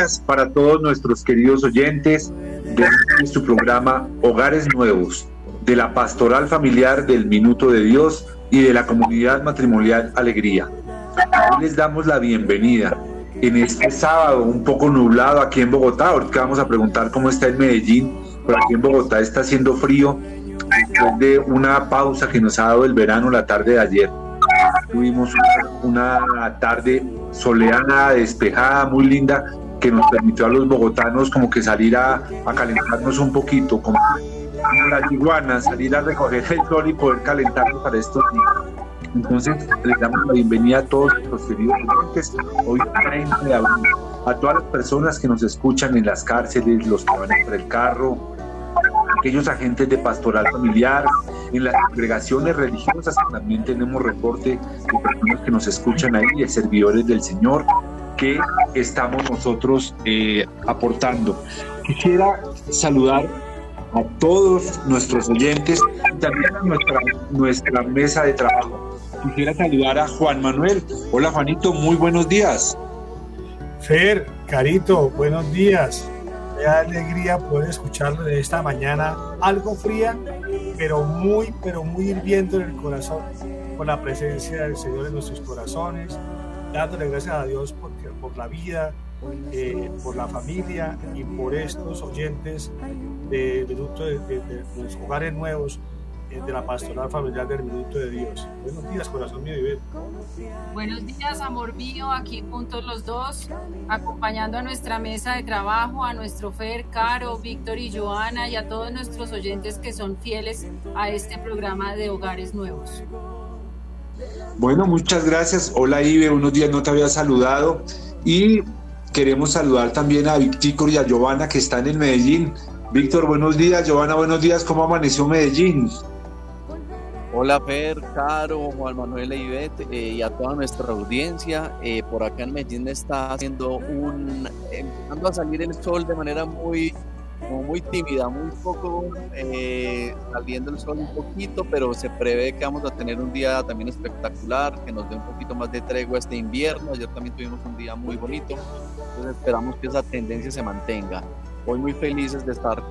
Días para todos nuestros queridos oyentes de nuestro programa Hogares Nuevos, de la Pastoral Familiar del Minuto de Dios y de la Comunidad Matrimonial Alegría. Hoy les damos la bienvenida en este sábado un poco nublado aquí en Bogotá. Ahorita vamos a preguntar cómo está en Medellín, pero aquí en Bogotá está haciendo frío después de una pausa que nos ha dado el verano la tarde de ayer. Tuvimos una, una tarde soleada, despejada, muy linda, que nos permitió a los bogotanos como que salir a, calentarnos un poquito, como, las iguanas, salir a recoger el sol y poder calentarnos para estos días. Entonces, les damos la bienvenida a todos nuestros queridos oyentes, hoy 30 de abril, a todas las personas que nos escuchan en las cárceles, los que van entre el carro, aquellos agentes de pastoral familiar, en las congregaciones religiosas, también tenemos reporte de personas que nos escuchan ahí, de servidores del Señor, que estamos nosotros eh, aportando. Quisiera saludar a todos nuestros oyentes y también a nuestra, nuestra mesa de trabajo. Quisiera saludar a Juan Manuel. Hola Juanito, muy buenos días. Fer, Carito, buenos días. Me da alegría poder escucharlo esta mañana, algo fría, pero muy, pero muy hirviendo en el corazón, con la presencia del Señor en nuestros corazones, dándole gracias a Dios por por la vida, eh, por la familia y por estos oyentes de, Minuto de, los Hogares Nuevos eh, de la Pastoral Familiar del Minuto de Dios. Buenos días, corazón mío y Buenos días, amor mío, aquí juntos los dos, acompañando a nuestra mesa de trabajo, a nuestro Fer, Caro, Víctor y Joana y a todos nuestros oyentes que son fieles a este programa de Hogares Nuevos. Bueno, muchas gracias. Hola Ibe, unos días no te había saludado. Y queremos saludar también a Víctor y a Giovanna que están en Medellín. Víctor, buenos días. Giovanna, buenos días. ¿Cómo amaneció Medellín? Hola Fer, Caro, Juan Manuel e eh, y a toda nuestra audiencia. Eh, por acá en Medellín está haciendo un, empezando a salir el sol de manera muy como muy tímida, muy poco eh, saliendo el sol un poquito, pero se prevé que vamos a tener un día también espectacular, que nos dé un poquito más de tregua este invierno. Ayer también tuvimos un día muy bonito, entonces esperamos que esa tendencia se mantenga. Hoy muy felices de estar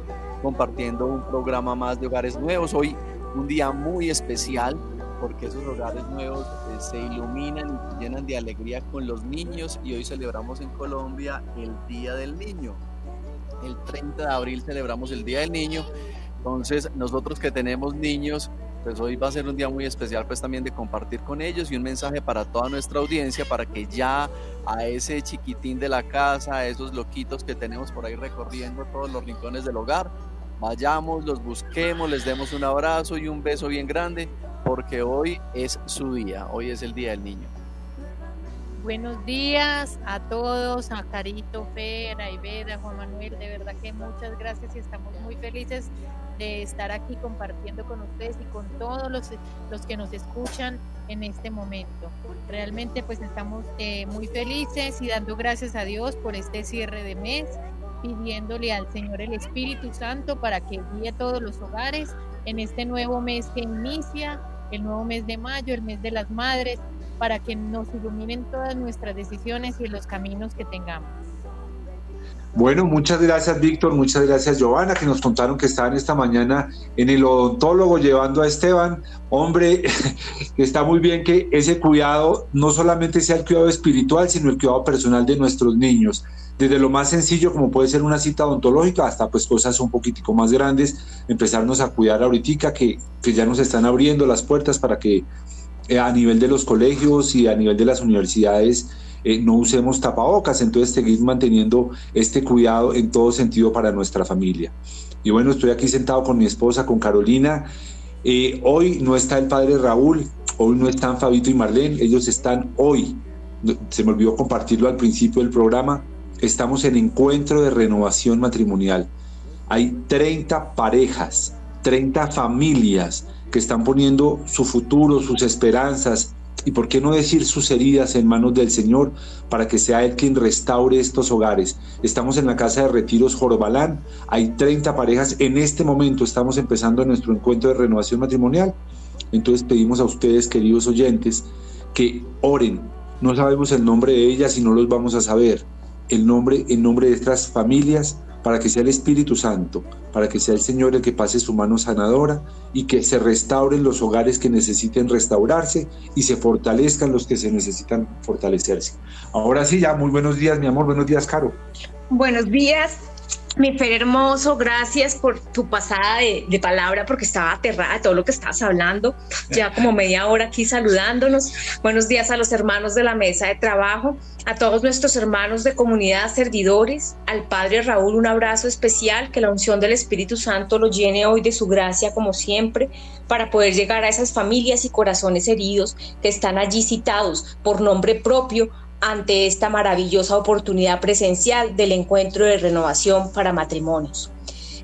compartiendo un programa más de hogares nuevos. Hoy un día muy especial porque esos hogares nuevos eh, se iluminan y llenan de alegría con los niños y hoy celebramos en Colombia el Día del Niño el 30 de abril celebramos el Día del Niño. Entonces, nosotros que tenemos niños, pues hoy va a ser un día muy especial pues también de compartir con ellos y un mensaje para toda nuestra audiencia para que ya a ese chiquitín de la casa, a esos loquitos que tenemos por ahí recorriendo todos los rincones del hogar, vayamos, los busquemos, les demos un abrazo y un beso bien grande porque hoy es su día, hoy es el Día del Niño. Buenos días a todos, a Carito, Fer, a Iveda, Juan Manuel, de verdad que muchas gracias y estamos muy felices de estar aquí compartiendo con ustedes y con todos los, los que nos escuchan en este momento. Realmente pues estamos eh, muy felices y dando gracias a Dios por este cierre de mes, pidiéndole al Señor el Espíritu Santo para que guíe todos los hogares en este nuevo mes que inicia, el nuevo mes de mayo, el mes de las madres, para que nos iluminen todas nuestras decisiones y los caminos que tengamos. Bueno, muchas gracias Víctor, muchas gracias Giovanna, que nos contaron que estaban esta mañana en el odontólogo llevando a Esteban. Hombre, está muy bien que ese cuidado no solamente sea el cuidado espiritual, sino el cuidado personal de nuestros niños. Desde lo más sencillo, como puede ser una cita odontológica, hasta pues cosas un poquitico más grandes, empezarnos a cuidar ahorita que, que ya nos están abriendo las puertas para que a nivel de los colegios y a nivel de las universidades eh, no usemos tapabocas, entonces seguir manteniendo este cuidado en todo sentido para nuestra familia. Y bueno, estoy aquí sentado con mi esposa, con Carolina, Eh, hoy no está el padre Raúl, hoy no están Fabito y Marlene, ellos están hoy. Se me olvidó compartirlo al principio del programa. Estamos en encuentro de renovación matrimonial. Hay 30 parejas, 30 familias que están poniendo su futuro, sus esperanzas, y por qué no decir sus heridas en manos del Señor para que sea Él quien restaure estos hogares. Estamos en la casa de retiros Jorobalán, hay 30 parejas, en este momento estamos empezando nuestro encuentro de renovación matrimonial. Entonces pedimos a ustedes, queridos oyentes, que oren. No sabemos el nombre de ellas y no los vamos a saber. El nombre, en nombre de estas familias, para que sea el Espíritu Santo, para que sea el Señor el que pase su mano sanadora y que se restauren los hogares que necesiten restaurarse y se fortalezcan los que se necesitan fortalecerse. Ahora sí, ya muy buenos días, mi amor, buenos días, Caro. Buenos días, mi Fer hermoso, gracias por tu pasada de, palabra porque estaba aterrada de todo lo que estabas hablando. Ya como media hora aquí saludándonos. Buenos días a los hermanos de la mesa de trabajo, a todos nuestros hermanos de comunidad servidores, al Padre Raúl un abrazo especial, que la unción del Espíritu Santo lo llene hoy de su gracia como siempre, para poder llegar a esas familias y corazones heridos que están allí citados por nombre propio ante esta maravillosa oportunidad presencial del encuentro de renovación para matrimonios.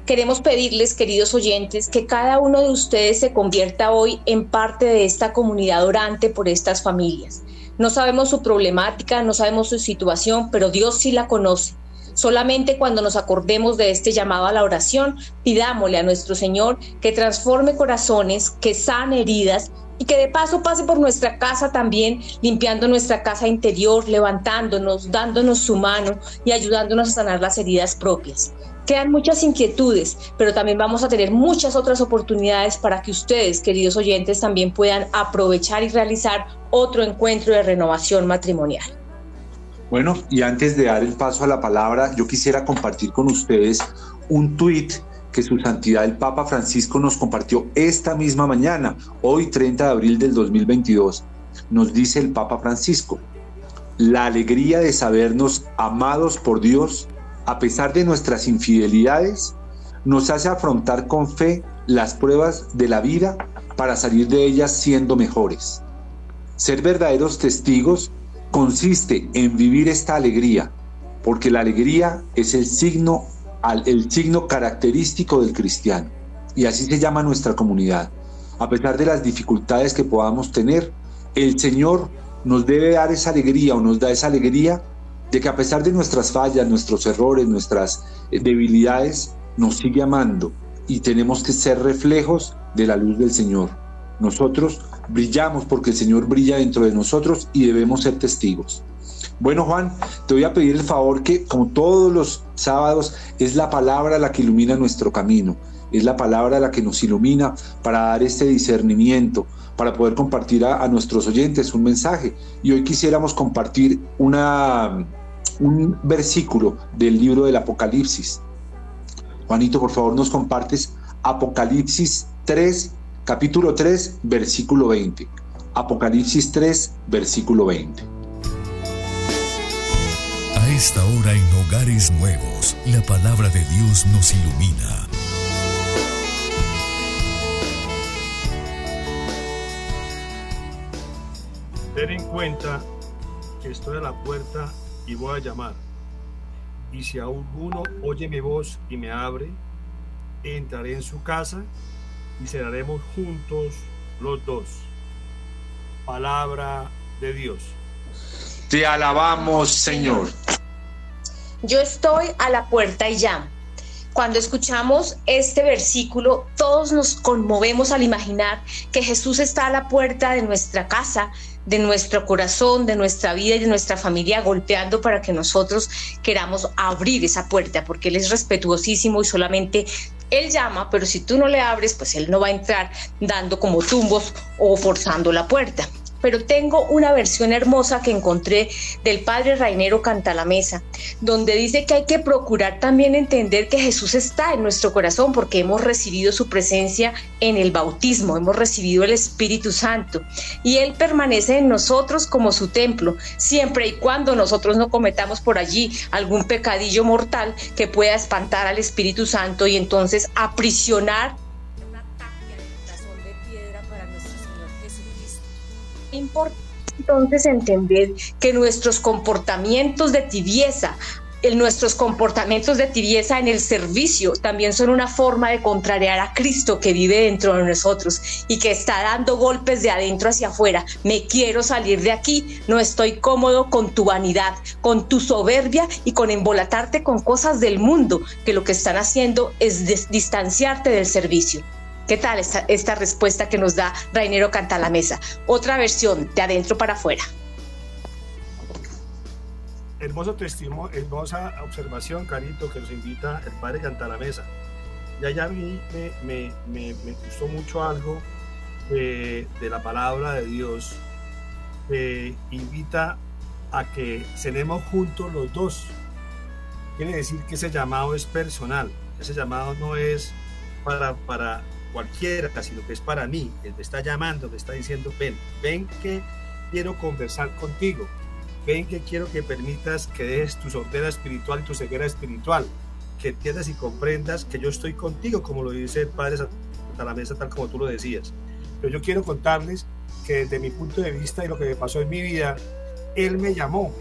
Queremos pedirles, queridos oyentes, que cada uno de ustedes se convierta hoy en parte de esta comunidad orante por estas familias. No sabemos su problemática, no sabemos su situación, pero Dios sí la conoce. Solamente cuando nos acordemos de este llamado a la oración, pidámosle a nuestro Señor que transforme corazones, que sane heridas y que de paso pase por nuestra casa también, limpiando nuestra casa interior, levantándonos, dándonos su mano y ayudándonos a sanar las heridas propias. Quedan muchas inquietudes, pero también vamos a tener muchas otras oportunidades para que ustedes, queridos oyentes, también puedan aprovechar y realizar otro encuentro de renovación matrimonial. Bueno, y antes de dar el paso a la palabra, yo quisiera compartir con ustedes un tuit que su santidad el Papa Francisco nos compartió esta misma mañana, hoy 30 de abril del 2022. Nos dice el Papa Francisco, la alegría de sabernos amados por Dios a pesar de nuestras infidelidades nos hace afrontar con fe las pruebas de la vida para salir de ellas siendo mejores. Ser verdaderos testigos consiste en vivir esta alegría, porque la alegría es el signo el signo característico del cristiano. Y así se llama nuestra comunidad. A pesar de las dificultades que podamos tener, el Señor nos debe dar esa alegría o nos da esa alegría de que a pesar de nuestras fallas, nuestros errores, nuestras eh, debilidades, nos sigue amando y tenemos que ser reflejos de la luz del Señor. Nosotros brillamos porque el Señor brilla dentro de nosotros y debemos ser testigos. Bueno, Juan, te voy a pedir el favor que, como todos los sábados, es la palabra la que ilumina nuestro camino, es la palabra la que nos ilumina para dar este discernimiento, para poder compartir a, nuestros oyentes un mensaje. Y hoy quisiéramos compartir un versículo del libro del Apocalipsis. Juanito, por favor, nos compartes Apocalipsis 3, capítulo 3, versículo 20. Apocalipsis 3, versículo 20 esta hora en Hogares Nuevos, la palabra de Dios nos ilumina. Ten en cuenta que estoy a la puerta y voy a llamar. Y si alguno oye mi voz y me abre, entraré en su casa y cenaremos juntos los dos. Palabra de Dios. Te alabamos, Señor. Yo estoy a la puerta y llamo. Cuando escuchamos este versículo, todos nos conmovemos al imaginar que Jesús está a la puerta de nuestra casa, de nuestro corazón, de nuestra vida y de nuestra familia, golpeando para que nosotros queramos abrir esa puerta, porque Él es respetuosísimo y solamente Él llama, pero si tú no le abres, pues Él no va a entrar dando como tumbos o forzando la puerta pero tengo una versión hermosa que encontré del padre Rainero Cantalamesa, donde dice que hay que procurar también entender que Jesús está en nuestro corazón porque hemos recibido su presencia en el bautismo, hemos recibido el Espíritu Santo y Él permanece en nosotros como su templo, siempre y cuando nosotros no cometamos por allí algún pecadillo mortal que pueda espantar al Espíritu Santo y entonces aprisionar importante entonces entender que nuestros comportamientos de tibieza, nuestros comportamientos de tibieza en el servicio también son una forma de contrariar a Cristo que vive dentro de nosotros y que está dando golpes de adentro hacia afuera. Me quiero salir de aquí, no estoy cómodo con tu vanidad, con tu soberbia y con embolatarte con cosas del mundo, que lo que están haciendo es distanciarte del servicio. ¿Qué tal esta, esta respuesta que nos da Rainero Canta la Mesa? Otra versión, de adentro para afuera hermoso testimonio, hermosa observación, Carito, que nos invita el Padre Cantalamesa. Ya ya a mí me, me, me, gustó mucho algo de, la palabra de Dios que invita a que cenemos juntos los dos. Quiere decir que ese llamado es personal, ese llamado no es para, para cualquiera, sino que es para mí. Él me está llamando, me está diciendo, ven, ven que quiero conversar contigo ven que quiero que permitas que dejes tu sordera espiritual y tu ceguera espiritual, que entiendas y comprendas que yo estoy contigo, como lo dice el Padre Santa la mesa, tal como tú lo decías. Pero yo quiero contarles que desde mi punto de vista y lo que me pasó en mi vida, Él me llamó.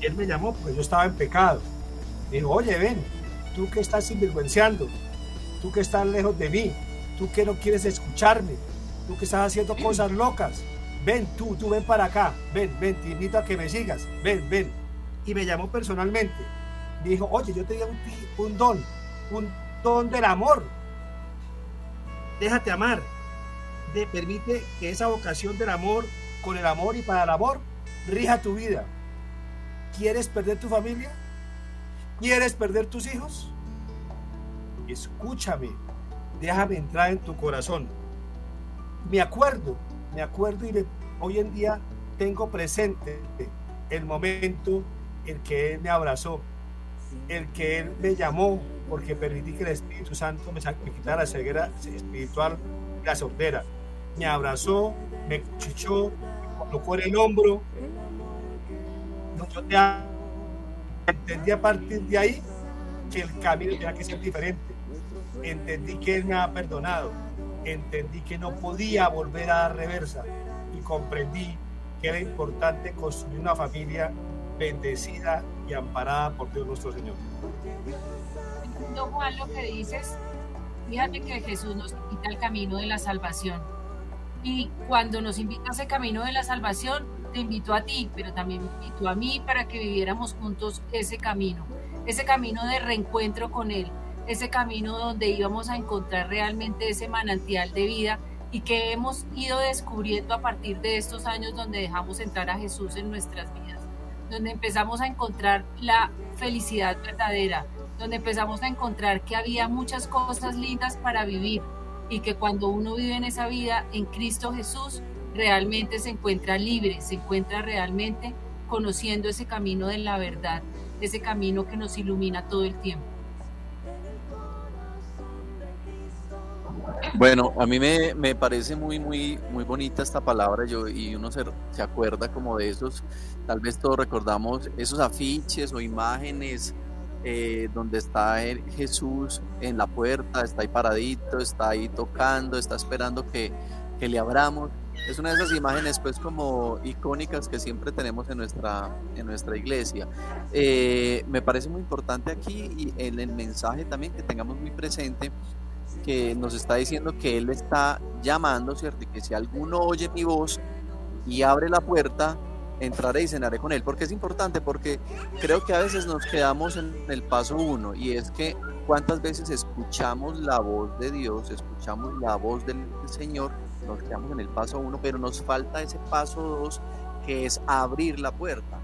Él me llamó porque yo estaba en pecado. Me dijo, oye, ven, tú que estás sinvergüenciando, tú que estás lejos de mí, tú que no quieres escucharme, tú que estás haciendo cosas locas, ven tú, tú ven para acá, ven, ven, te invito a que me sigas, ven, ven. Y me llamó personalmente. Me dijo, oye, yo te un, un don, un don del amor. Déjate amar. Te permite que esa vocación del amor, con el amor y para el amor, rija tu vida. ¿Quieres perder tu familia? ¿Quieres perder tus hijos? Escúchame, déjame entrar en tu corazón. Me acuerdo me acuerdo y hoy en día tengo presente el momento en que Él me abrazó, el que Él me llamó, porque permití que el Espíritu Santo me, quitara la ceguera espiritual, la sordera. Me abrazó, me cuchichó, me colocó en el hombro. yo te entendí a partir de ahí que el camino tenía que ser diferente. Entendí que Él me ha perdonado entendí que no podía volver a dar reversa y comprendí que era importante construir una familia bendecida y amparada por Dios nuestro Señor. No, Juan, lo que dices, fíjate que Jesús nos invita al camino de la salvación. Y cuando nos invita a ese camino de la salvación, te invito a ti, pero también me invito a mí para que viviéramos juntos ese camino, ese camino de reencuentro con Él, ese camino donde íbamos a encontrar realmente ese manantial de vida y que hemos ido descubriendo a partir de estos años donde dejamos entrar a Jesús en nuestras vidas, donde empezamos a encontrar la felicidad verdadera, donde empezamos a encontrar que había muchas cosas lindas para vivir y que cuando uno vive en esa vida en Cristo Jesús, realmente se encuentra libre, se encuentra realmente conociendo ese camino de la verdad, ese camino que nos ilumina todo el tiempo. Bueno, a mí me, me, parece muy, muy, muy bonita esta palabra yo, y uno se, se, acuerda como de esos, tal vez todos recordamos esos afiches o imágenes eh, donde está Jesús en la puerta, está ahí paradito, está ahí tocando, está esperando que, que le abramos. Es una de esas imágenes pues como icónicas que siempre tenemos en nuestra, en nuestra iglesia. Eh, me parece muy importante aquí y en el mensaje también que tengamos muy presente que nos está diciendo que Él está llamando, ¿cierto? Y que si alguno oye mi voz y abre la puerta, entraré y cenaré con Él. Porque es importante, porque creo que a veces nos quedamos en el paso uno y es que cuántas veces escuchamos la voz de Dios, escuchamos la voz del Señor, nos quedamos en el paso uno, pero nos falta ese paso dos que es abrir la puerta.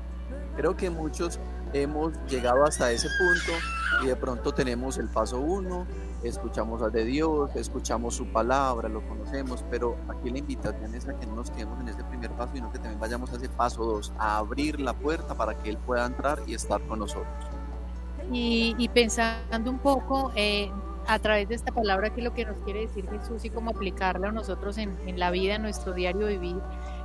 Creo que muchos hemos llegado hasta ese punto y de pronto tenemos el paso uno, escuchamos a de Dios, escuchamos su palabra, lo conocemos, pero aquí la invitación es a que no nos quedemos en ese primer paso, sino que también vayamos a ese paso dos, a abrir la puerta para que Él pueda entrar y estar con nosotros. Y, pensando un poco eh, a través de esta palabra, que es lo que nos quiere decir Jesús y cómo aplicarla a nosotros en, en la vida, en nuestro diario vivir,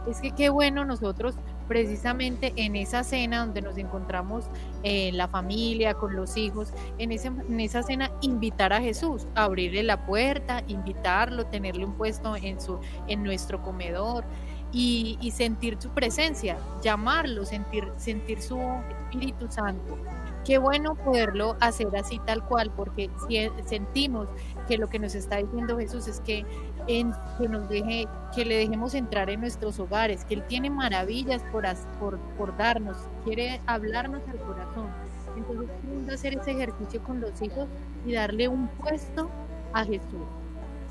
es que qué bueno nosotros precisamente en esa cena donde nos encontramos en la familia, con los hijos, en, ese, en esa cena invitar a Jesús, abrirle la puerta, invitarlo, tenerle un puesto en, su, en nuestro comedor y, y, sentir su presencia, llamarlo, sentir, sentir su Espíritu Santo. Qué bueno poderlo hacer así tal cual, porque si sentimos que lo que nos está diciendo Jesús es que, que nos deje, que le dejemos entrar en nuestros hogares, que Él tiene maravillas por, por, por darnos, quiere hablarnos al corazón. Entonces, hacer ese ejercicio con los hijos y darle un puesto a Jesús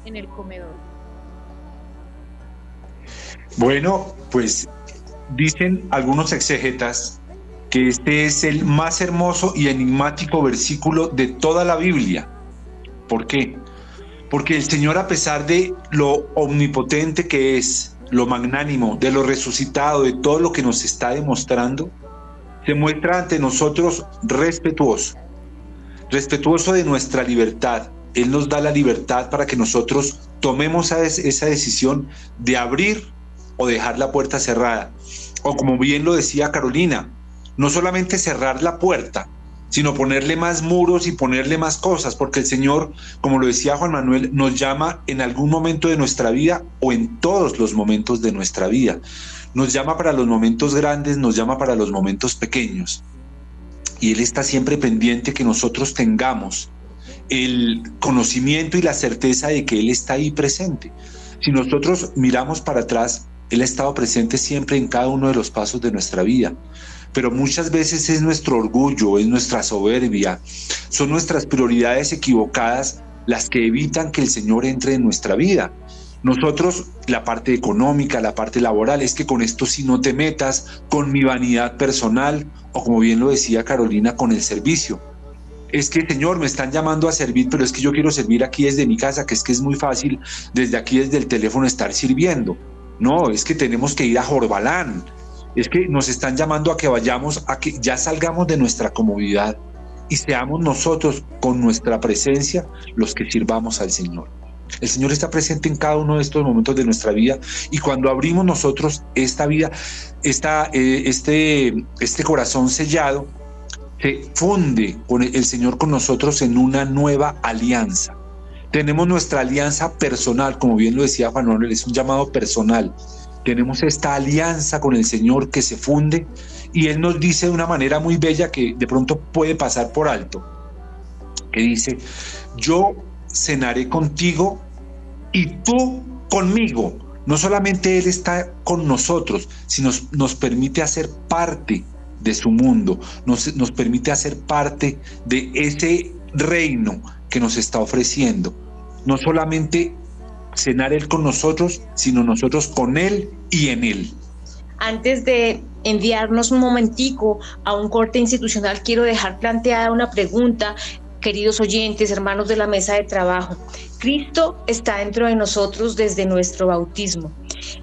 en el comedor. Bueno, pues dicen algunos exegetas que este es el más hermoso y enigmático versículo de toda la Biblia. ¿Por qué? Porque el Señor, a pesar de lo omnipotente que es, lo magnánimo, de lo resucitado, de todo lo que nos está demostrando, se muestra ante nosotros respetuoso, respetuoso de nuestra libertad. Él nos da la libertad para que nosotros tomemos esa decisión de abrir o dejar la puerta cerrada. O como bien lo decía Carolina, no solamente cerrar la puerta, sino ponerle más muros y ponerle más cosas, porque el Señor, como lo decía Juan Manuel, nos llama en algún momento de nuestra vida o en todos los momentos de nuestra vida. Nos llama para los momentos grandes, nos llama para los momentos pequeños. Y Él está siempre pendiente que nosotros tengamos el conocimiento y la certeza de que Él está ahí presente. Si nosotros miramos para atrás, Él ha estado presente siempre en cada uno de los pasos de nuestra vida pero muchas veces es nuestro orgullo, es nuestra soberbia, son nuestras prioridades equivocadas las que evitan que el Señor entre en nuestra vida. Nosotros, la parte económica, la parte laboral, es que con esto si no te metas, con mi vanidad personal, o como bien lo decía Carolina, con el servicio. Es que, Señor, me están llamando a servir, pero es que yo quiero servir aquí desde mi casa, que es que es muy fácil desde aquí, desde el teléfono, estar sirviendo. No, es que tenemos que ir a Jorbalán, es que nos están llamando a que vayamos, a que ya salgamos de nuestra comodidad y seamos nosotros con nuestra presencia los que sirvamos al Señor. El Señor está presente en cada uno de estos momentos de nuestra vida y cuando abrimos nosotros esta vida, esta, eh, este, este corazón sellado, se funde con el Señor con nosotros en una nueva alianza. Tenemos nuestra alianza personal, como bien lo decía Juan Manuel, es un llamado personal tenemos esta alianza con el Señor que se funde y Él nos dice de una manera muy bella que de pronto puede pasar por alto, que dice, yo cenaré contigo y tú conmigo. No solamente Él está con nosotros, sino nos, permite hacer parte de su mundo, nos, nos permite hacer parte de ese reino que nos está ofreciendo. No solamente cenar Él con nosotros, sino nosotros con Él y en Él. Antes de enviarnos un momentico a un corte institucional, quiero dejar planteada una pregunta queridos oyentes, hermanos de la mesa de trabajo. Cristo está dentro de nosotros desde nuestro bautismo.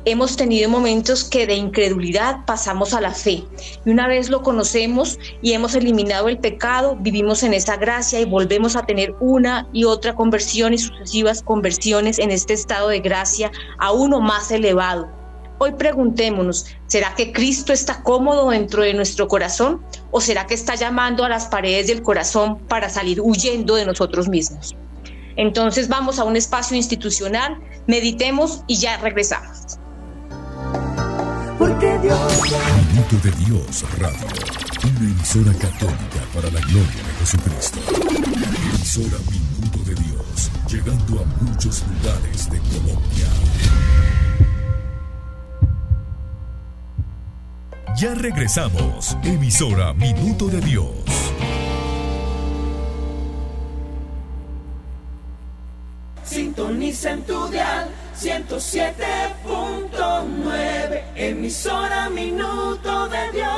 Hemos tenido momentos que de incredulidad pasamos a la fe y una vez lo conocemos y hemos eliminado el pecado, vivimos en esa gracia y volvemos a tener una y otra conversión y sucesivas conversiones en este estado de gracia a uno más elevado Hoy preguntémonos, ¿será que Cristo está cómodo dentro de nuestro corazón o será que está llamando a las paredes del corazón para salir huyendo de nosotros mismos? Entonces vamos a un espacio institucional, meditemos y ya regresamos. Porque Dios... Minuto de Dios Radio, una emisora católica para la gloria de Jesucristo. Emisora Minuto de Dios, llegando a muchos lugares de Colombia. Ya regresamos. Emisora Minuto de Dios. Sintoniza en tu dial 107.9. Emisora Minuto de Dios.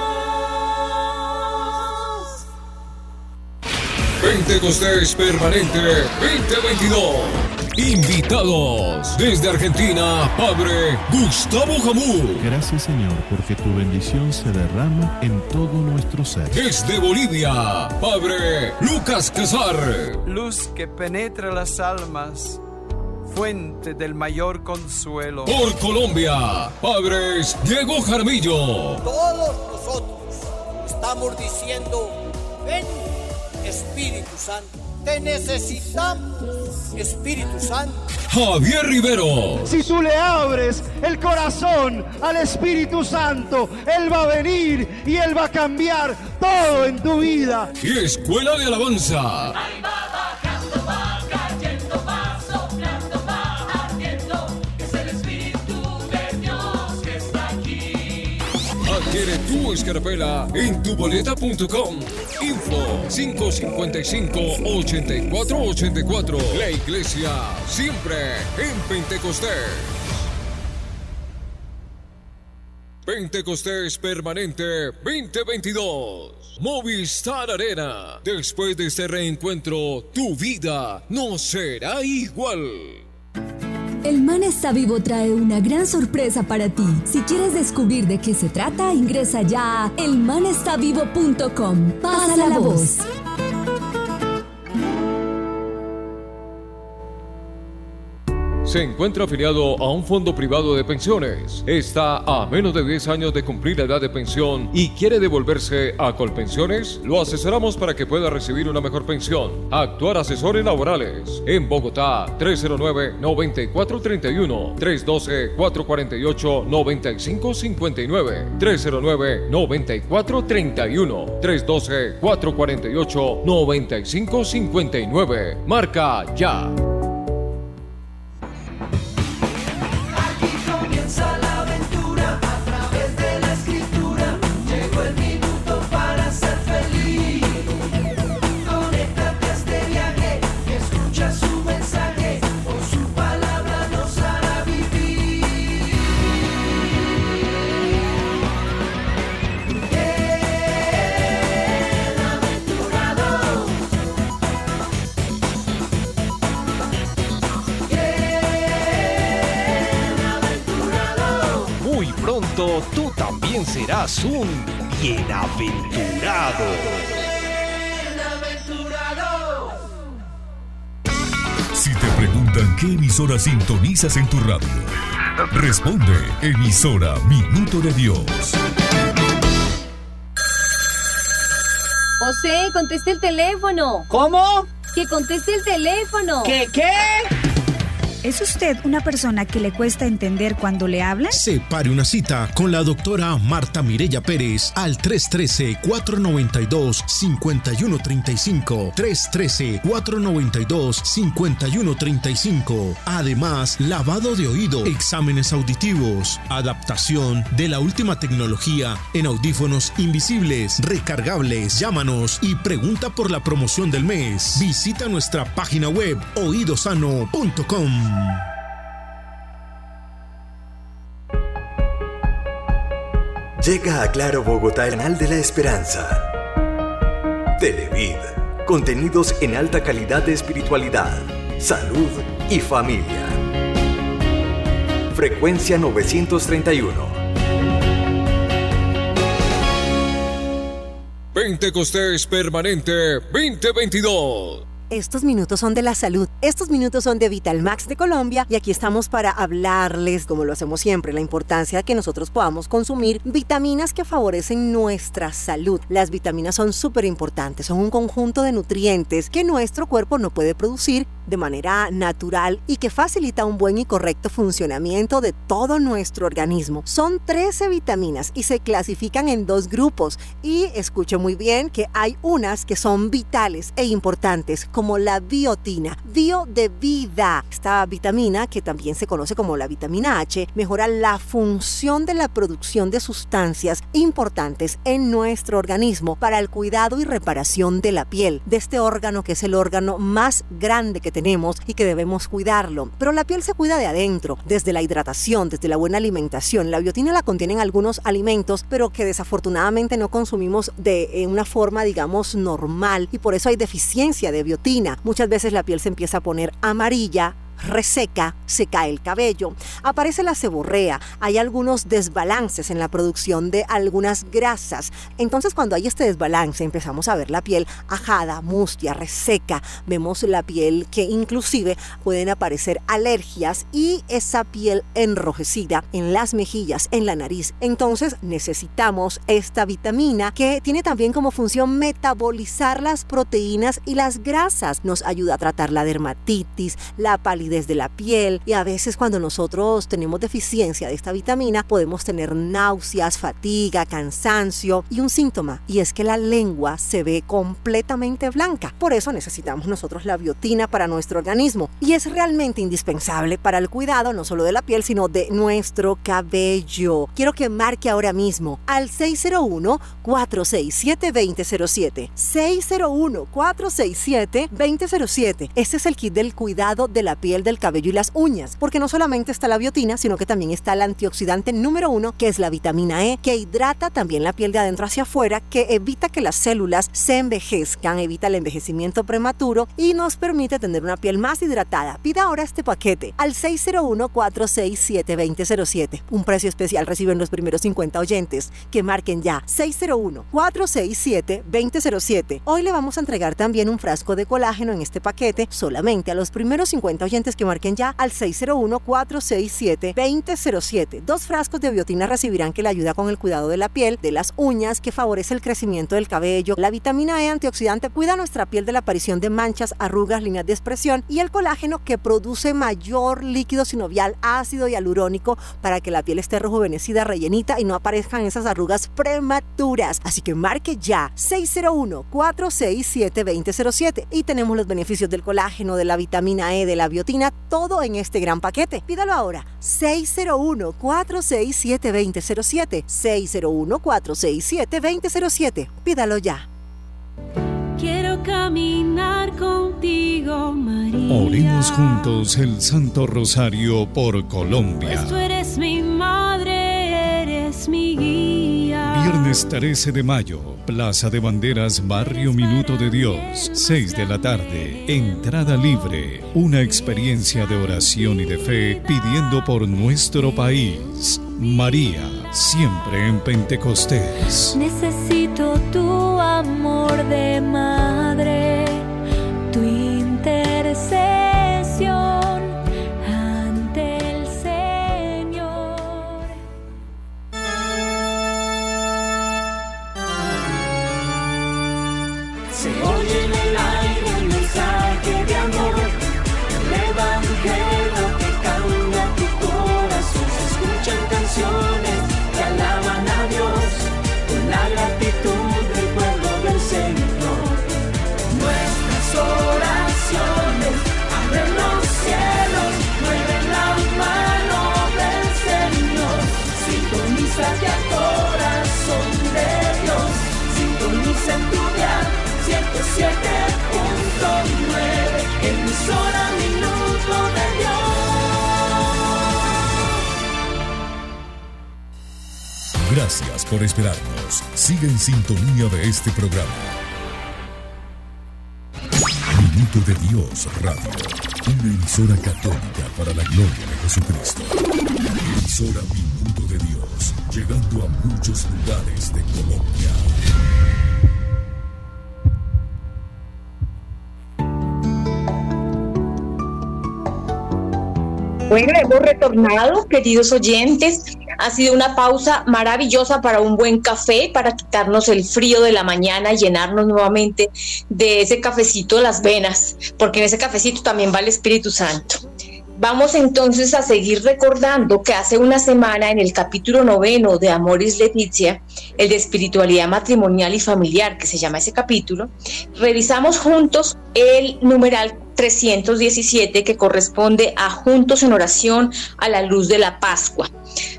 Pentecostés Permanente 2022 Invitados desde Argentina, Padre Gustavo Jamú. Gracias Señor, porque tu bendición se derrama en todo nuestro ser. Desde Bolivia, Padre Lucas Casar. Luz que penetra las almas, fuente del mayor consuelo. Por Colombia, Padres Diego Jaramillo. Todos nosotros estamos diciendo, ven Espíritu Santo, te necesitamos Espíritu Santo. Javier Rivero. Si tú le abres el corazón al Espíritu Santo, Él va a venir y Él va a cambiar todo en tu vida. Y Escuela de Alabanza. Adquiere tu escarapela en tuboleta.com. Info 555-8484. La iglesia siempre en Pentecostés. Pentecostés Permanente 2022. Movistar Arena. Después de este reencuentro, tu vida no será igual. El Man está vivo trae una gran sorpresa para ti. Si quieres descubrir de qué se trata, ingresa ya a elmanestavivo.com. Pasa la voz. Se encuentra afiliado a un fondo privado de pensiones. Está a menos de 10 años de cumplir la edad de pensión y quiere devolverse a Colpensiones. Lo asesoramos para que pueda recibir una mejor pensión. Actuar asesores laborales. En Bogotá, 309-9431. 312-448-9559. 309-9431. 312-448-9559. Marca ya. Serás un bienaventurado. Bienaventurado. Si te preguntan qué emisora sintonizas en tu radio, responde emisora Minuto de Dios. José, conteste el teléfono. ¿Cómo? Que conteste el teléfono. ¿Qué qué? ¿Es usted una persona que le cuesta entender cuando le hablan? Separe una cita con la doctora Marta Mirella Pérez al 313-492-5135. 313-492-5135. Además, lavado de oído, exámenes auditivos, adaptación de la última tecnología en audífonos invisibles, recargables. Llámanos y pregunta por la promoción del mes. Visita nuestra página web oídosano.com. Llega a Claro Bogotá el canal de la esperanza. Televid. Contenidos en alta calidad de espiritualidad, salud y familia. Frecuencia 931. Pentecostés Permanente 2022. Estos minutos son de la salud, estos minutos son de Vital Max de Colombia y aquí estamos para hablarles, como lo hacemos siempre, la importancia de que nosotros podamos consumir vitaminas que favorecen nuestra salud. Las vitaminas son súper importantes, son un conjunto de nutrientes que nuestro cuerpo no puede producir de manera natural y que facilita un buen y correcto funcionamiento de todo nuestro organismo. Son 13 vitaminas y se clasifican en dos grupos y escuche muy bien que hay unas que son vitales e importantes como la biotina, bio de vida. Esta vitamina, que también se conoce como la vitamina H, mejora la función de la producción de sustancias importantes en nuestro organismo para el cuidado y reparación de la piel, de este órgano que es el órgano más grande que tenemos y que debemos cuidarlo. Pero la piel se cuida de adentro, desde la hidratación, desde la buena alimentación. La biotina la contienen algunos alimentos, pero que desafortunadamente no consumimos de eh, una forma, digamos, normal y por eso hay deficiencia de biotina. Muchas veces la piel se empieza a poner amarilla, reseca, se cae el cabello, aparece la seborrea, hay algunos desbalances en la producción de algunas grasas. Entonces cuando hay este desbalance empezamos a ver la piel ajada, mustia, reseca, vemos la piel que inclusive pueden aparecer alergias y esa piel enrojecida en las mejillas, en la nariz. Entonces necesitamos esta vitamina que tiene también como función metabolizar las proteínas y las grasas. Nos ayuda a tratar la dermatitis, la palidez de la piel y a veces cuando nosotros tenemos deficiencia de esta vitamina podemos tener náuseas, fatiga, cansancio y un síntoma y es que la lengua se ve completamente blanca. Por eso necesitamos nosotros la biotina para nuestro organismo y es realmente indispensable para el cuidado no solo de la piel sino de nuestro cabello. Quiero que marque ahora mismo al 601 467 2007. 601 467 2007. Este es el kit del cuidado de la piel, del cabello y las uñas, porque no solamente está la biotina, sino que también está el antioxidante número uno, que es la vitamina E, que hidrata también la piel de adentro hacia afuera, que evita que las células se envejezcan, evita el envejecimiento prematuro y nos permite tener una piel más hidratada. Pida ahora este paquete al 601-467-2007. Un precio especial reciben los primeros 50 oyentes que marquen ya 601-467-2007. Hoy le vamos a entregar también un frasco de colágeno en este paquete solamente a los primeros 50 oyentes que marquen ya al 601-467-2007. Dos frascos de biotina recibirán que le ayuda con el cuidado de la piel, de las uñas, que favorece el crecimiento del cabello. La vitamina E antioxidante cuida nuestra piel de la aparición de manchas, arrugas, líneas de expresión y el colágeno que produce mayor líquido sinovial ácido y alurónico para que la piel esté rejuvenecida, rellenita y no aparezcan esas arrugas prematuras. Así que marque ya 601-467-2007 y tenemos los beneficios del colágeno, de la vitamina E, de la biotina, todo en este gran paquete. Pídalo ahora 601-467-2007. 601-467-2007. Pídalo ya. Quiero caminar contigo, María. Oremos juntos el Santo Rosario por Colombia. Pues tú eres mi madre, eres mi guía. Viernes 13 de mayo, Plaza de Banderas, Barrio Minuto de Dios, 6 de la tarde, entrada libre, una experiencia de oración y de fe pidiendo por nuestro país. María, siempre en Pentecostés. Necesito tu amor de madre, Se oye en por esperarnos. Sigue en sintonía de este programa. Minuto de Dios Radio. Una emisora católica para la gloria de Jesucristo. Emisora Minuto de Dios. Llegando a muchos lugares de Colombia. Bueno, hemos retornado, queridos oyentes. Ha sido una pausa maravillosa para un buen café, para quitarnos el frío de la mañana y llenarnos nuevamente de ese cafecito las venas, porque en ese cafecito también va el Espíritu Santo. Vamos entonces a seguir recordando que hace una semana en el capítulo noveno de Amoris Leticia, el de espiritualidad matrimonial y familiar, que se llama ese capítulo, revisamos juntos el numeral 317 que corresponde a Juntos en oración a la luz de la Pascua.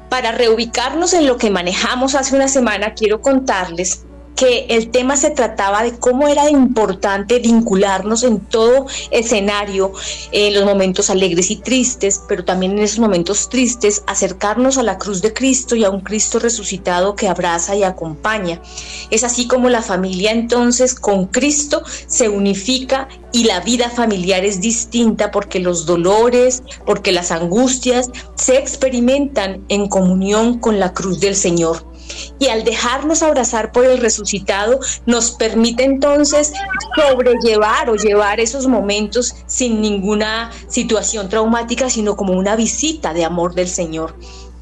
Para reubicarnos en lo que manejamos hace una semana, quiero contarles que el tema se trataba de cómo era importante vincularnos en todo escenario, en los momentos alegres y tristes, pero también en esos momentos tristes, acercarnos a la cruz de Cristo y a un Cristo resucitado que abraza y acompaña. Es así como la familia entonces con Cristo se unifica y la vida familiar es distinta porque los dolores, porque las angustias se experimentan en comunión con la cruz del Señor. Y al dejarnos abrazar por el resucitado, nos permite entonces sobrellevar o llevar esos momentos sin ninguna situación traumática, sino como una visita de amor del Señor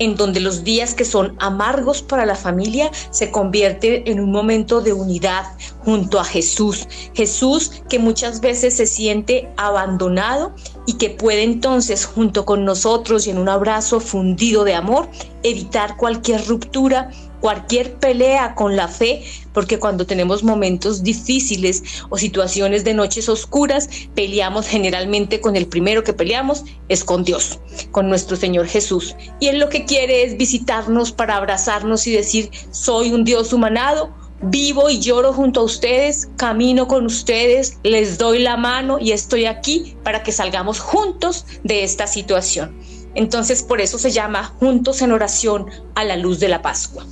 en donde los días que son amargos para la familia se convierten en un momento de unidad junto a Jesús. Jesús que muchas veces se siente abandonado y que puede entonces junto con nosotros y en un abrazo fundido de amor evitar cualquier ruptura cualquier pelea con la fe, porque cuando tenemos momentos difíciles o situaciones de noches oscuras, peleamos generalmente con el primero que peleamos, es con Dios, con nuestro Señor Jesús. Y Él lo que quiere es visitarnos para abrazarnos y decir, soy un Dios humanado, vivo y lloro junto a ustedes, camino con ustedes, les doy la mano y estoy aquí para que salgamos juntos de esta situación. Entonces por eso se llama Juntos en oración a la luz de la Pascua.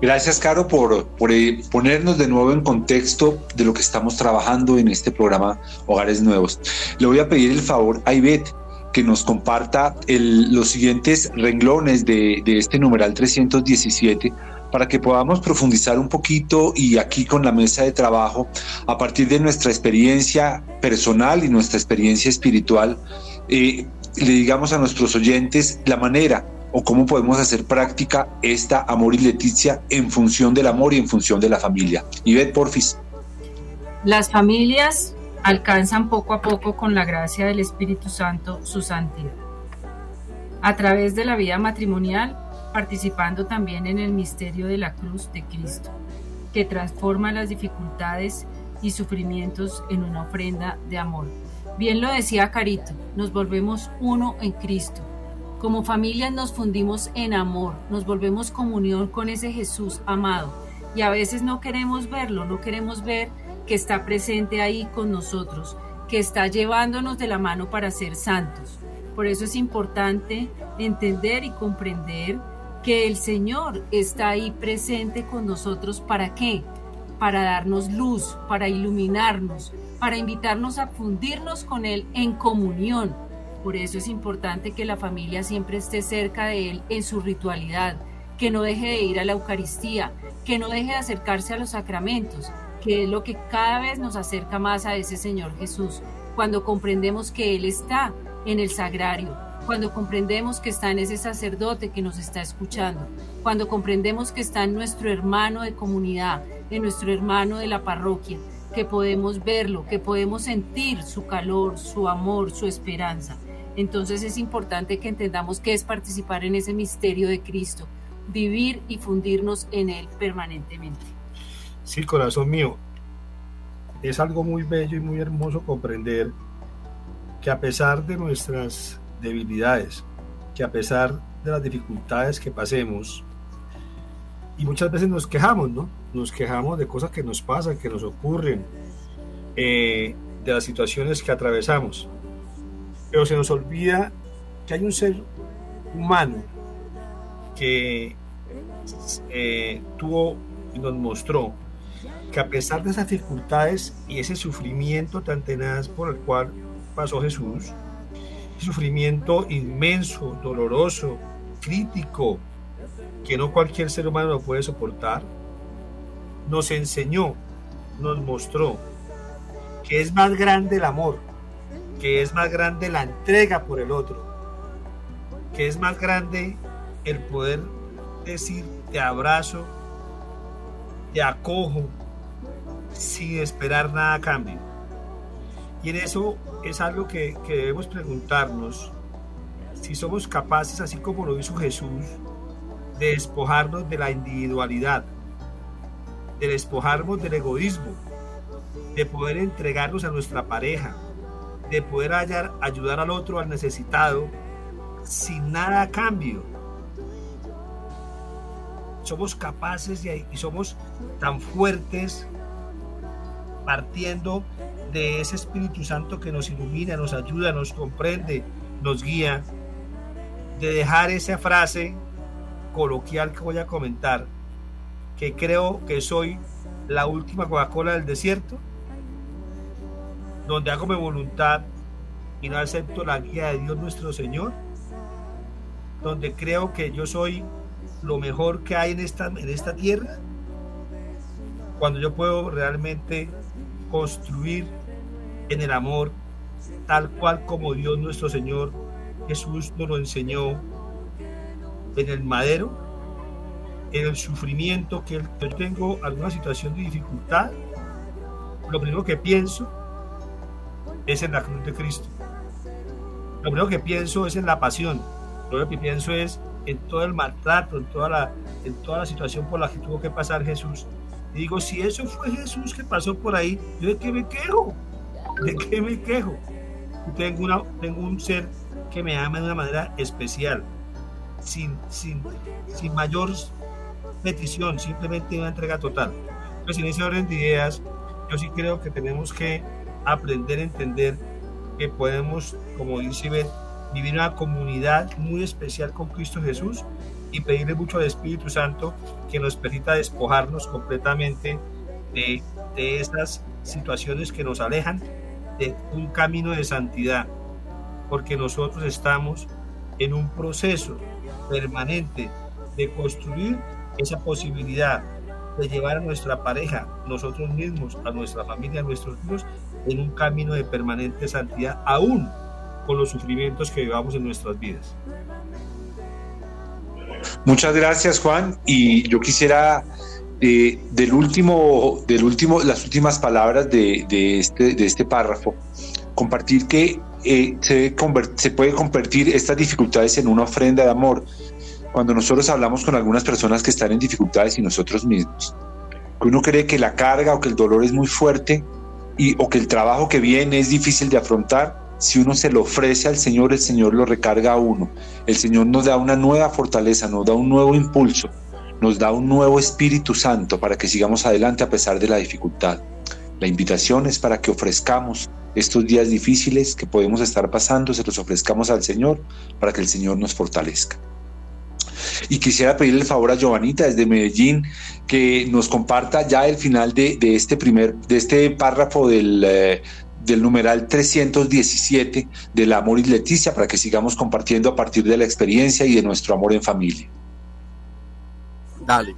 Gracias, Caro, por, por eh, ponernos de nuevo en contexto de lo que estamos trabajando en este programa Hogares Nuevos. Le voy a pedir el favor a Ivette que nos comparta el- los siguientes renglones de, de este numeral 317 para que podamos profundizar un poquito y aquí con la mesa de trabajo, a partir de nuestra experiencia personal y nuestra experiencia espiritual, eh, le digamos a nuestros oyentes la manera o cómo podemos hacer práctica esta amor y leticia en función del amor y en función de la familia. Ivette, porfis. Las familias alcanzan poco a poco con la gracia del Espíritu Santo su santidad. A través de la vida matrimonial, participando también en el misterio de la cruz de Cristo, que transforma las dificultades y sufrimientos en una ofrenda de amor. Bien lo decía Carito, nos volvemos uno en Cristo. Como familias nos fundimos en amor, nos volvemos comunión con ese Jesús amado y a veces no queremos verlo, no queremos ver que está presente ahí con nosotros, que está llevándonos de la mano para ser santos. Por eso es importante entender y comprender que el Señor está ahí presente con nosotros. ¿Para qué? Para darnos luz, para iluminarnos, para invitarnos a fundirnos con Él en comunión. Por eso es importante que la familia siempre esté cerca de Él en su ritualidad, que no deje de ir a la Eucaristía, que no deje de acercarse a los sacramentos, que es lo que cada vez nos acerca más a ese Señor Jesús, cuando comprendemos que Él está en el sagrario, cuando comprendemos que está en ese sacerdote que nos está escuchando, cuando comprendemos que está en nuestro hermano de comunidad, en nuestro hermano de la parroquia, que podemos verlo, que podemos sentir su calor, su amor, su esperanza. Entonces es importante que entendamos qué es participar en ese misterio de Cristo, vivir y fundirnos en Él permanentemente. Sí, corazón mío, es algo muy bello y muy hermoso comprender que a pesar de nuestras debilidades, que a pesar de las dificultades que pasemos, y muchas veces nos quejamos, ¿no? Nos quejamos de cosas que nos pasan, que nos ocurren, eh, de las situaciones que atravesamos. Pero se nos olvida que hay un ser humano que eh, tuvo y nos mostró que a pesar de esas dificultades y ese sufrimiento tan tenaz por el cual pasó Jesús, sufrimiento inmenso, doloroso, crítico, que no cualquier ser humano lo puede soportar, nos enseñó, nos mostró que es más grande el amor, que es más grande la entrega por el otro, que es más grande el poder decir te abrazo, te acojo, sin esperar nada a cambio. Y en eso es algo que, debemos preguntarnos si somos capaces, así como lo hizo Jesús, de despojarnos de la individualidad, de despojarnos del egoísmo, de poder entregarnos a nuestra pareja, de poder hallar, ayudar al otro, al necesitado, sin nada a cambio. somos capaces y, y somos tan fuertes partiendo de ese Espíritu Santo que nos ilumina, nos ayuda, nos comprende, nos guía, de dejar esa frase coloquial que voy a comentar, que creo que soy la última Coca-Cola del desierto, donde hago mi voluntad y no acepto la guía de Dios nuestro Señor, donde creo que yo soy lo mejor que hay en esta, en esta tierra, cuando yo puedo realmente construir en el amor, tal cual como Dios nuestro Señor Jesús nos lo enseñó en el madero, en el sufrimiento que yo tengo alguna situación de dificultad, lo primero que pienso es en la cruz de Cristo. Lo primero que pienso es en la pasión. Lo primero que pienso es en todo el maltrato, en toda la, en toda la situación por la que tuvo que pasar Jesús. Y digo, si eso fue Jesús que pasó por ahí, ¿yo de qué me quejo? ¿De qué me quejo? Tengo, una, tengo un ser que me ama de una manera especial, sin, sin, sin mayor petición, simplemente una entrega total. Entonces, en ese orden de ideas, yo sí creo que tenemos que aprender a entender que podemos, como dice Beth, vivir una comunidad muy especial con Cristo Jesús y pedirle mucho al Espíritu Santo que nos permita despojarnos completamente de, de esas situaciones que nos alejan de un camino de santidad, porque nosotros estamos en un proceso permanente de construir esa posibilidad de llevar a nuestra pareja, nosotros mismos, a nuestra familia, a nuestros hijos, en un camino de permanente santidad, aún con los sufrimientos que llevamos en nuestras vidas. Muchas gracias, Juan. Y yo quisiera eh, del último, del último, las últimas palabras de, de este, de este párrafo, compartir que eh, se, se puede convertir estas dificultades en una ofrenda de amor. Cuando nosotros hablamos con algunas personas que están en dificultades y nosotros mismos, que uno cree que la carga o que el dolor es muy fuerte y, o que el trabajo que viene es difícil de afrontar, si uno se lo ofrece al Señor, el Señor lo recarga a uno. El Señor nos da una nueva fortaleza, nos da un nuevo impulso, nos da un nuevo Espíritu Santo para que sigamos adelante a pesar de la dificultad. La invitación es para que ofrezcamos estos días difíciles que podemos estar pasando, se los ofrezcamos al Señor para que el Señor nos fortalezca. Y quisiera pedirle el favor a Giovanita desde Medellín que nos comparta ya el final de, de este primer, de este párrafo del, eh, del numeral 317 del amor y Leticia para que sigamos compartiendo a partir de la experiencia y de nuestro amor en familia. Dale.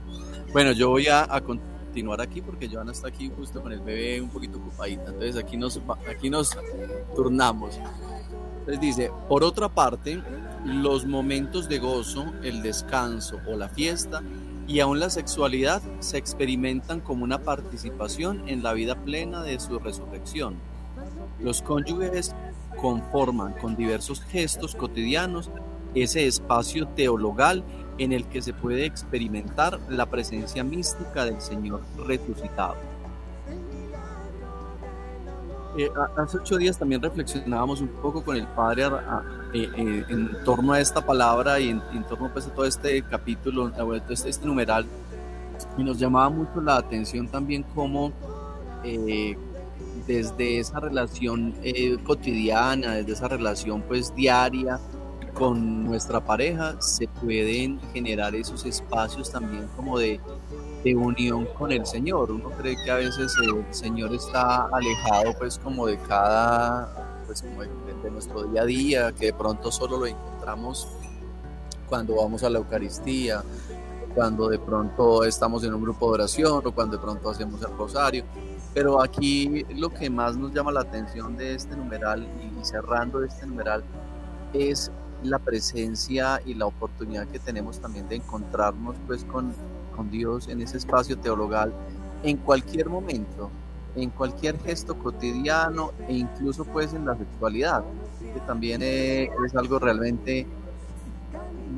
Bueno, yo voy a, a continuar aquí porque Joana está aquí justo con el bebé un poquito ocupadita. Entonces aquí nos, aquí nos turnamos. Entonces dice, por otra parte, los momentos de gozo, el descanso o la fiesta y aún la sexualidad se experimentan como una participación en la vida plena de su resurrección. Los cónyuges conforman con diversos gestos cotidianos ese espacio teologal en el que se puede experimentar la presencia mística del Señor resucitado. Eh, hace ocho días también reflexionábamos un poco con el Padre a, eh, eh, en torno a esta palabra y en, en torno pues, a todo este capítulo, todo este, este, numeral, y nos llamaba mucho la atención también cómo desde esa relación cotidiana, desde esa relación pues diaria, con nuestra pareja se pueden generar esos espacios también como de, de, unión con el Señor. Uno cree que a veces el Señor está alejado pues como de cada, pues como de, de nuestro día a día, que de pronto solo lo encontramos cuando vamos a la Eucaristía, cuando de pronto estamos en un grupo de oración o cuando de pronto hacemos el rosario. Pero aquí lo que más nos llama la atención de este numeral y cerrando este numeral es la presencia y la oportunidad que tenemos también de encontrarnos pues con, con Dios en ese espacio teologal en cualquier momento, en cualquier gesto cotidiano e incluso pues en la sexualidad, que también es, es algo realmente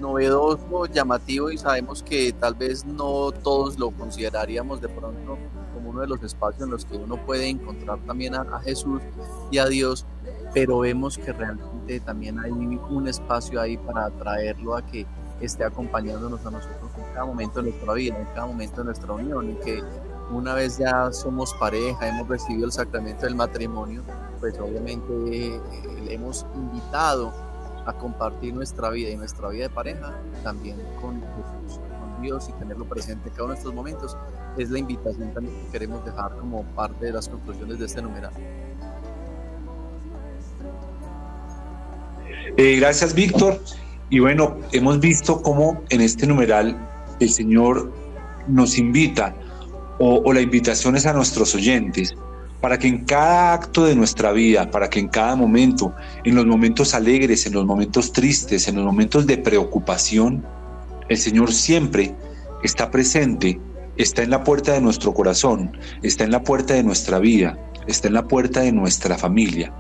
novedoso, llamativo y sabemos que tal vez no todos lo consideraríamos de pronto como uno de los espacios en los que uno puede encontrar también a, a Jesús y a Dios, pero vemos que realmente también hay un espacio ahí para atraerlo a que esté acompañándonos a nosotros en cada momento de nuestra vida, en cada momento de nuestra unión, y que una vez ya somos pareja, hemos recibido el sacramento del matrimonio, pues obviamente eh, le hemos invitado a compartir nuestra vida y nuestra vida de pareja también con Jesús, con Dios y tenerlo presente en cada uno de estos momentos. Es la invitación también que queremos dejar como parte de las conclusiones de este numeral. Eh, gracias, Víctor. Y bueno, hemos visto cómo en este numeral el Señor nos invita, o, la invitación es a nuestros oyentes, para que en cada acto de nuestra vida, para que en cada momento, en los momentos alegres, en los momentos tristes, en los momentos de preocupación, el Señor siempre está presente, está en la puerta de nuestro corazón, está en la puerta de nuestra vida, está en la puerta de nuestra familia.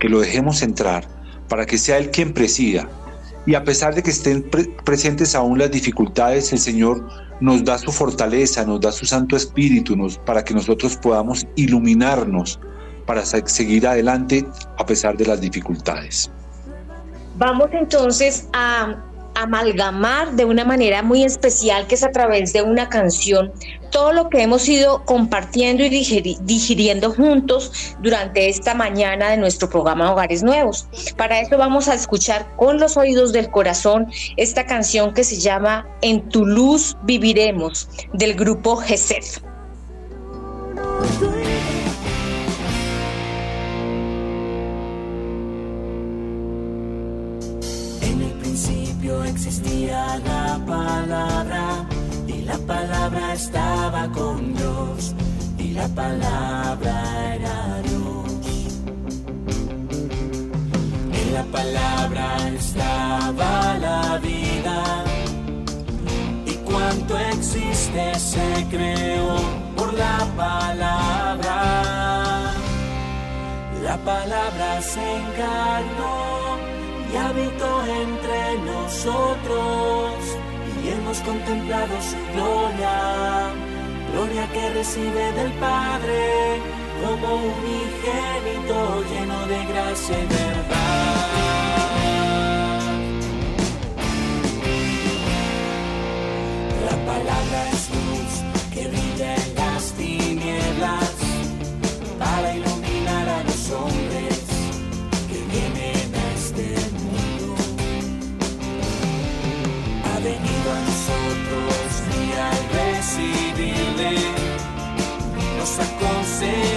Que lo dejemos entrar para que sea Él quien presida. Y a pesar de que estén pre- presentes aún las dificultades, el Señor nos da su fortaleza, nos da su Santo Espíritu para que nosotros podamos iluminarnos para se- seguir adelante a pesar de las dificultades. Vamos entonces a amalgamar de una manera muy especial, que es a través de una canción, todo lo que hemos ido compartiendo y digiriendo juntos durante esta mañana de nuestro programa Hogares Nuevos. Para eso vamos a escuchar con los oídos del corazón esta canción que se llama En tu luz viviremos, del grupo GESEF. Existía la palabra y la palabra estaba con Dios y la palabra era Dios. En la palabra estaba la vida y cuanto existe se creó por la palabra. La palabra se encarnó y habitó entre nosotros y hemos contemplado su gloria, gloria que recibe del Padre como unigénito lleno de gracia y verdad. Nos ha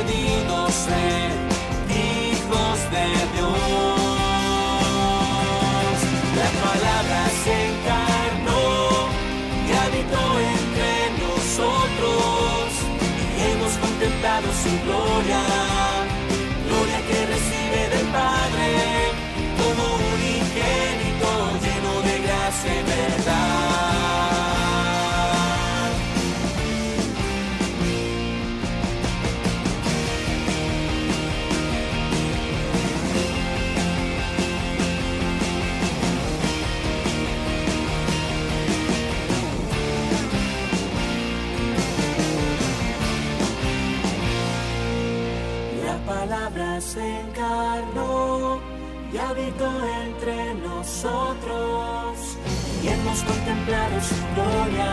entre nosotros y hemos contemplado su gloria,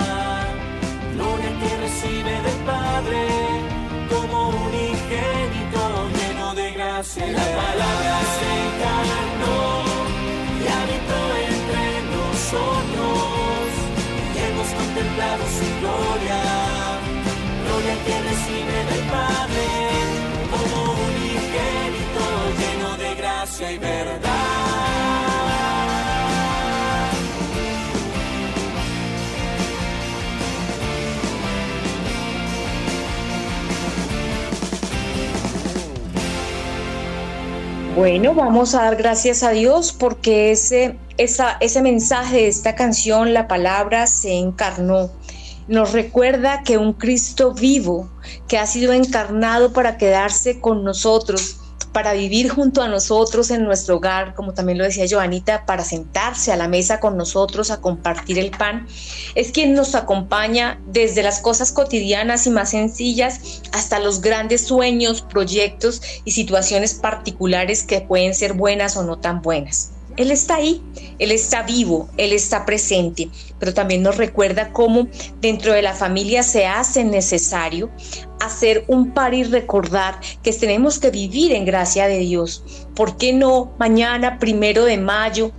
gloria que recibe del Padre como unigénito lleno de gracia. La palabra se encarnó y habitó entre nosotros y hemos contemplado su gloria, gloria que recibe del Padre como unigénito lleno de gracia y verdad. Bueno, vamos a dar gracias a Dios porque ese, esa, ese mensaje de esta canción, la palabra se encarnó. Nos recuerda que un Cristo vivo, que ha sido encarnado para quedarse con nosotros, para vivir junto a nosotros en nuestro hogar, como también lo decía Joanita, para sentarse a la mesa con nosotros a compartir el pan, es quien nos acompaña desde las cosas cotidianas y más sencillas hasta los grandes sueños, proyectos y situaciones particulares que pueden ser buenas o no tan buenas. Él está ahí, Él está vivo, Él está presente, pero también nos recuerda cómo dentro de la familia se hace necesario hacer un par y recordar que tenemos que vivir en gracia de Dios. ¿Por qué no mañana, primero de mayo,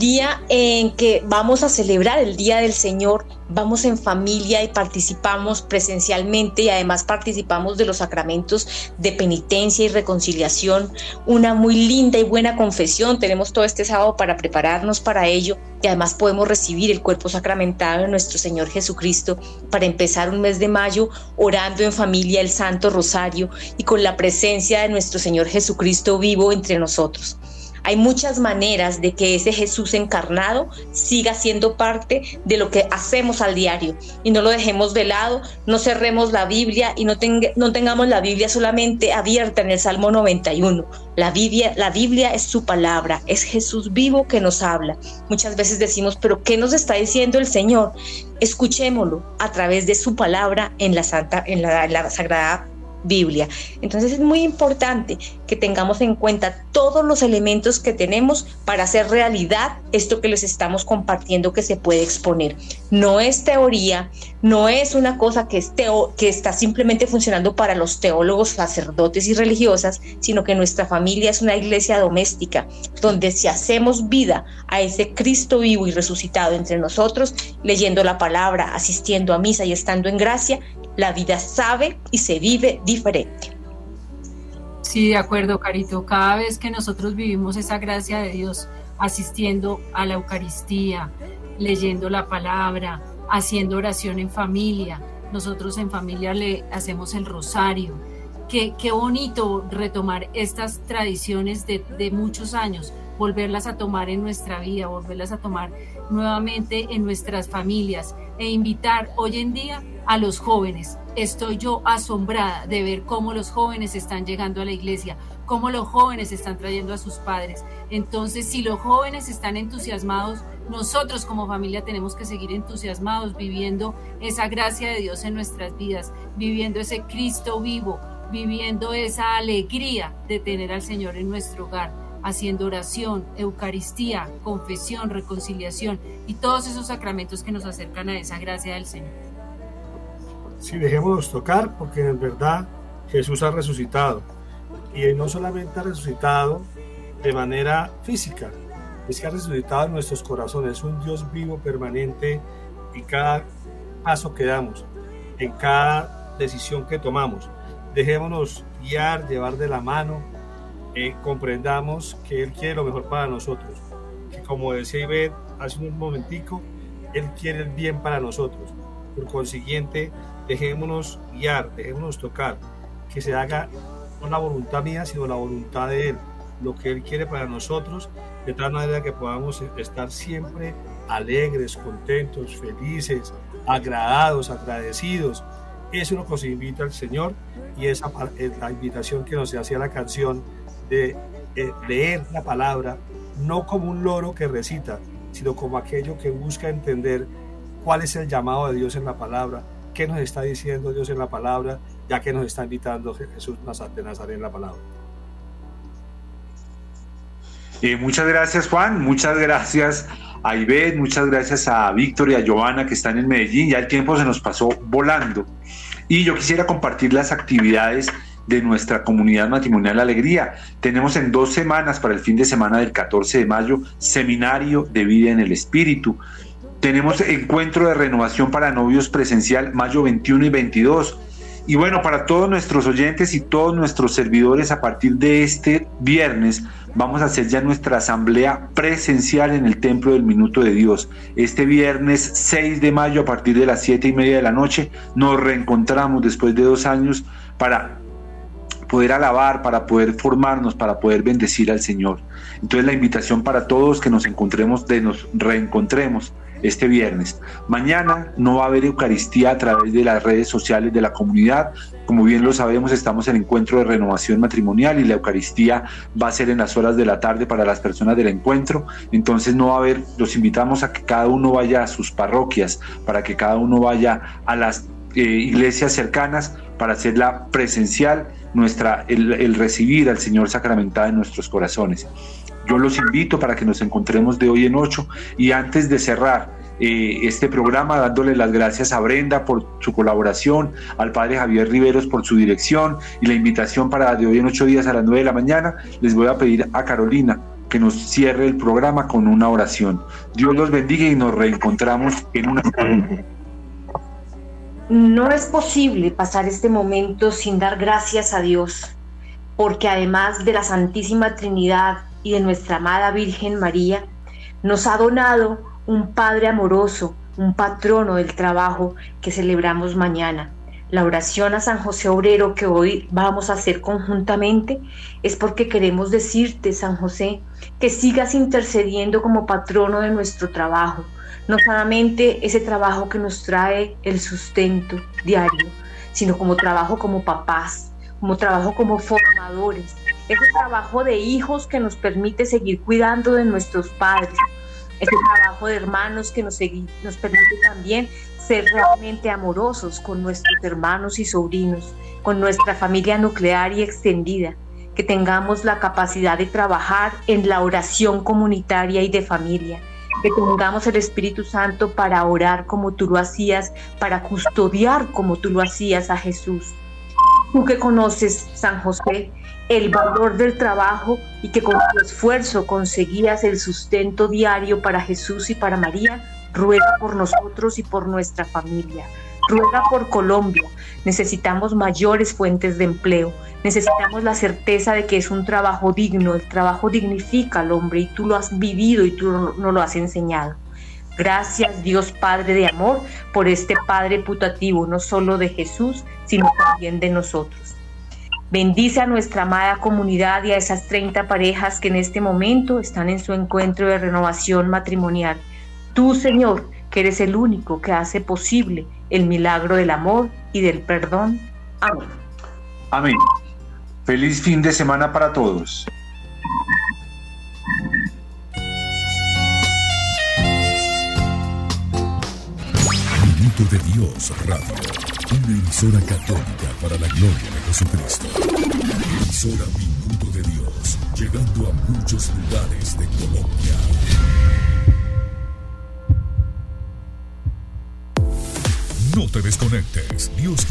día en que vamos a celebrar el Día del Señor, vamos en familia y participamos presencialmente y además participamos de los sacramentos de penitencia y reconciliación, una muy linda y buena confesión, tenemos todo este sábado para prepararnos para ello y además podemos recibir el cuerpo sacramentado de nuestro Señor Jesucristo para empezar un mes de mayo orando en familia el Santo Rosario y con la presencia de nuestro Señor Jesucristo vivo entre nosotros. Hay muchas maneras de que ese Jesús encarnado siga siendo parte de lo que hacemos al diario y no lo dejemos de lado, no cerremos la Biblia y no, tengamos la Biblia solamente abierta en el Salmo 91. La Biblia, la Biblia es su palabra, es Jesús vivo que nos habla. Muchas veces decimos, pero ¿qué nos está diciendo el Señor? Escuchémoslo a través de su palabra en la Santa, en la, en la Sagrada Biblia. Entonces es muy importante que tengamos en cuenta todos los elementos que tenemos para hacer realidad esto que les estamos compartiendo que se puede exponer. No es teoría, no es una cosa que, que está simplemente funcionando para los teólogos, sacerdotes y religiosas, sino que nuestra familia es una iglesia doméstica, donde si hacemos vida a ese Cristo vivo y resucitado entre nosotros, leyendo la palabra, asistiendo a misa y estando en gracia, la vida sabe y se vive diferente. Sí, de acuerdo, Carito. Cada vez que nosotros vivimos esa gracia de Dios, asistiendo a la Eucaristía, leyendo la palabra, haciendo oración en familia, nosotros en familia le hacemos el rosario. Qué, qué bonito retomar estas tradiciones de, de muchos años, volverlas a tomar en nuestra vida, volverlas a tomar nuevamente en nuestras familias e invitar hoy en día a los jóvenes. Estoy yo asombrada de ver cómo los jóvenes están llegando a la iglesia, cómo los jóvenes están trayendo a sus padres. Entonces, si los jóvenes están entusiasmados, nosotros como familia tenemos que seguir entusiasmados, viviendo esa gracia de Dios en nuestras vidas, viviendo ese Cristo vivo, viviendo esa alegría de tener al Señor en nuestro hogar, haciendo oración, Eucaristía, confesión, reconciliación y todos esos sacramentos que nos acercan a esa gracia del Señor. Sí, dejémonos tocar porque en verdad Jesús ha resucitado. Y no solamente ha resucitado de manera física, es que ha resucitado en nuestros corazones. Es un Dios vivo, permanente en cada paso que damos, en cada decisión que tomamos. Dejémonos guiar, llevar de la mano, eh, comprendamos que Él quiere lo mejor para nosotros. Que como decía Ivette hace un momentico, Él quiere el bien para nosotros. Por consiguiente, dejémonos guiar, dejémonos tocar, que se haga no la voluntad mía, sino la voluntad de Él, lo que Él quiere para nosotros, de tal manera que podamos estar siempre alegres, contentos, felices, agradados, agradecidos. Eso es lo que nos invita el Señor y esa es la invitación que nos hacía la canción de eh, leer la palabra, no como un loro que recita, sino como aquello que busca entender cuál es el llamado de Dios en la palabra, qué nos está diciendo Dios en la palabra, ya que nos está invitando Jesús de Nazaret en la palabra. Eh, muchas gracias Juan, muchas gracias a Ivette, muchas gracias a Víctor y a Giovanna que están en Medellín, ya el tiempo se nos pasó volando. Y yo quisiera compartir las actividades de nuestra comunidad matrimonial Alegría. Tenemos en dos semanas, para el fin de semana del 14 de mayo, seminario de vida en el Espíritu. Tenemos encuentro de renovación para novios presencial mayo 21 y 22. Y bueno, para todos nuestros oyentes y todos nuestros servidores, a partir de este viernes vamos a hacer ya nuestra asamblea presencial en el Templo del Minuto de Dios. Este viernes 6 de mayo a partir de las 7 y media de la noche nos reencontramos después de dos años para poder alabar, para poder formarnos, para poder bendecir al Señor. Entonces la invitación para todos que nos encontremos, de nos reencontremos este viernes. Mañana no va a haber Eucaristía a través de las redes sociales de la comunidad. Como bien lo sabemos, estamos en encuentro de renovación matrimonial y la Eucaristía va a ser en las horas de la tarde para las personas del encuentro. Entonces no va a haber, los invitamos a que cada uno vaya a sus parroquias, para que cada uno vaya a las eh, iglesias cercanas para hacerla presencial, nuestra, el, recibir al Señor sacramentado en nuestros corazones. Yo los invito para que nos encontremos de hoy en ocho y antes de cerrar eh, este programa dándole las gracias a Brenda por su colaboración, al padre Javier Riveros por su dirección y la invitación para de hoy en ocho días a las nueve de la mañana, les voy a pedir a Carolina que nos cierre el programa con una oración. Dios los bendiga y nos reencontramos en una... No es posible pasar este momento sin dar gracias a Dios, porque además de la Santísima Trinidad y de nuestra amada Virgen María, nos ha donado un Padre amoroso, un patrono del trabajo que celebramos mañana. La oración a San José Obrero que hoy vamos a hacer conjuntamente es porque queremos decirte, San José, que sigas intercediendo como patrono de nuestro trabajo, no solamente ese trabajo que nos trae el sustento diario, sino como trabajo como papás, como trabajo como formadores, ese trabajo de hijos que nos permite seguir cuidando de nuestros padres, ese trabajo de hermanos que nos, nos permite también ser realmente amorosos con nuestros hermanos y sobrinos, con nuestra familia nuclear y extendida, que tengamos la capacidad de trabajar en la oración comunitaria y de familia, que tengamos el Espíritu Santo para orar como tú lo hacías, para custodiar como tú lo hacías a Jesús. Tú que conoces, San José, el valor del trabajo y que con tu esfuerzo conseguías el sustento diario para Jesús y para María, ruega por nosotros y por nuestra familia. Ruega por Colombia. Necesitamos mayores fuentes de empleo. Necesitamos la certeza de que es un trabajo digno. El trabajo dignifica al hombre y tú lo has vivido y tú nos lo has enseñado. Gracias Dios Padre de amor por este Padre putativo, no solo de Jesús, sino también de nosotros. Bendice a nuestra amada comunidad y a esas 30 parejas que en este momento están en su encuentro de renovación matrimonial. Tú, Señor, que eres el único que hace posible el milagro del amor y del perdón. Amén. Amén. Feliz fin de semana para todos. Minuto de Dios Radio, una emisora católica para la gloria de Jesucristo. Emisora Minuto de Dios, llegando a muchos lugares de Colombia. No te desconectes, Dios